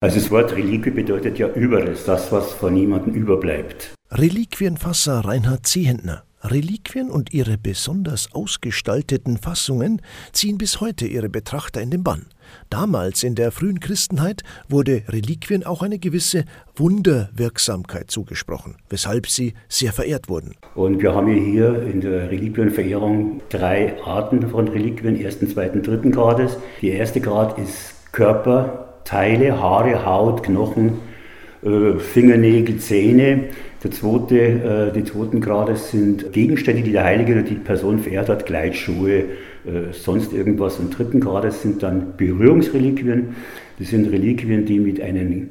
Also das Wort Reliquie bedeutet ja Überrest, das, was von niemandem überbleibt. Reliquienfasser Reinhard Zehentner. Reliquien und ihre besonders ausgestalteten Fassungen ziehen bis heute ihre Betrachter in den Bann. Damals in der frühen Christenheit wurde Reliquien auch eine gewisse Wunderwirksamkeit zugesprochen, weshalb sie sehr verehrt wurden. Und wir haben hier in der Reliquienverehrung drei Arten von Reliquien, ersten, zweiten, dritten Grades. Der erste Grad ist Körper, Teile, Haare, Haut, Knochen, äh, Fingernägel, Zähne. Der zweite, äh, die zweiten Grades sind Gegenstände, die der Heilige oder die Person verehrt hat, Gleitschuhe, äh, sonst irgendwas. Und dritten Grades sind dann Berührungsreliquien. Das sind Reliquien, die mit einem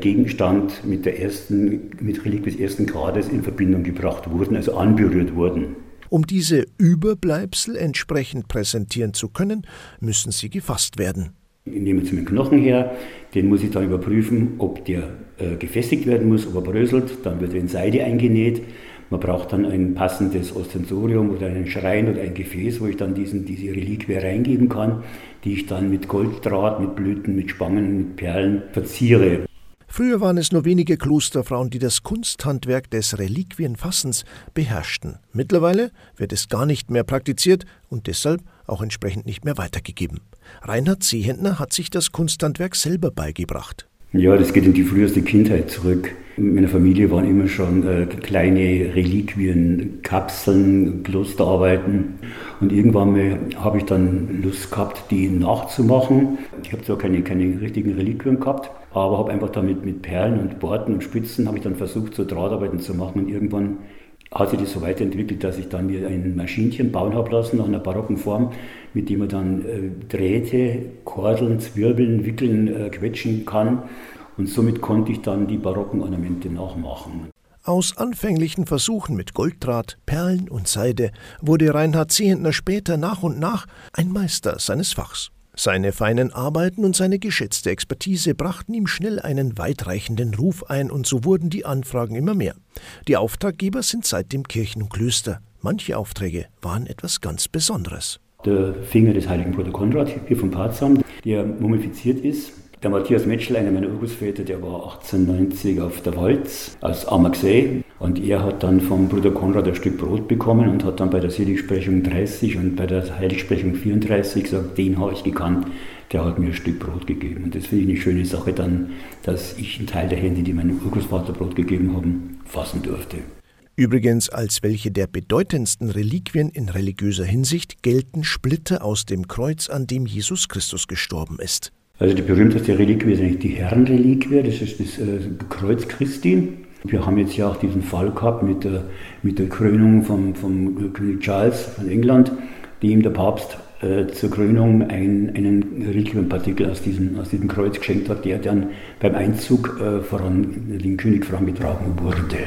Gegenstand mit der ersten, mit Reliquie des ersten Grades in Verbindung gebracht wurden, also anberührt wurden. Um diese Überbleibsel entsprechend präsentieren zu können, müssen sie gefasst werden. Ich nehme jetzt meinen Knochen her, den muss ich dann überprüfen, ob der äh, gefestigt werden muss, ob er bröselt. Dann wird er in Seide eingenäht. Man braucht dann ein passendes Ostensorium oder einen Schrein oder ein Gefäß, wo ich dann diesen, diese Reliquie reingeben kann, die ich dann mit Golddraht, mit Blüten, mit Spangen, mit Perlen verziere. Früher waren es nur wenige Klosterfrauen, die das Kunsthandwerk des Reliquienfassens beherrschten. Mittlerweile wird es gar nicht mehr praktiziert und deshalb auch entsprechend nicht mehr weitergegeben. Reinhard Zehentner hat sich das Kunsthandwerk selber beigebracht. Ja, das geht in die früheste Kindheit zurück. In meiner Familie waren immer schon äh, kleine Reliquien, Kapseln, Klosterarbeiten. Und irgendwann habe ich dann Lust gehabt, die nachzumachen. Ich habe zwar keine, keine richtigen Reliquien gehabt, aber habe einfach damit mit Perlen und Borten und Spitzen habe ich dann versucht, so Drahtarbeiten zu machen. Und irgendwann hat sich das so weiterentwickelt, dass ich dann mir ein Maschinchen bauen habe lassen nach einer barocken Form, mit dem man dann äh, Drähte, Kordeln, Zwirbeln, Wickeln, äh, quetschen kann. Und somit konnte ich dann die barocken Ornamente nachmachen. Aus anfänglichen Versuchen mit Golddraht, Perlen und Seide wurde Reinhard Zehentner später nach und nach ein Meister seines Fachs. Seine feinen Arbeiten und seine geschätzte Expertise brachten ihm schnell einen weitreichenden Ruf ein, und so wurden die Anfragen immer mehr. Die Auftraggeber sind seitdem Kirchen und Klöster. Manche Aufträge waren etwas ganz Besonderes. Der Finger des heiligen Bruder Konrad hier von Parzam, der mumifiziert ist, der Matthias Metschel, einer meiner Urgroßväter, der war 1890 auf der Walz als Amaxay und er hat dann vom Bruder Konrad ein Stück Brot bekommen und hat dann bei der Seligsprechung 30 und bei der Heiligsprechung 34 gesagt, den habe ich gekannt, der hat mir ein Stück Brot gegeben. Und das finde ich eine schöne Sache dann, dass ich einen Teil der Hände, die meinem Urgroßvater Brot gegeben haben, fassen durfte. Übrigens als welche der bedeutendsten Reliquien in religiöser Hinsicht gelten Splitter aus dem Kreuz, an dem Jesus Christus gestorben ist. Also die berühmteste Reliquie ist eigentlich die Herrenreliquie, das ist das äh, Kreuz Christi. Wir haben jetzt ja auch diesen Fall gehabt mit der, mit der Krönung vom, vom König Charles von England, dem der Papst äh, zur Krönung ein, einen Reliquienpartikel aus diesem, aus diesem Kreuz geschenkt hat, der dann beim Einzug äh, voran den König vorangetragen wurde.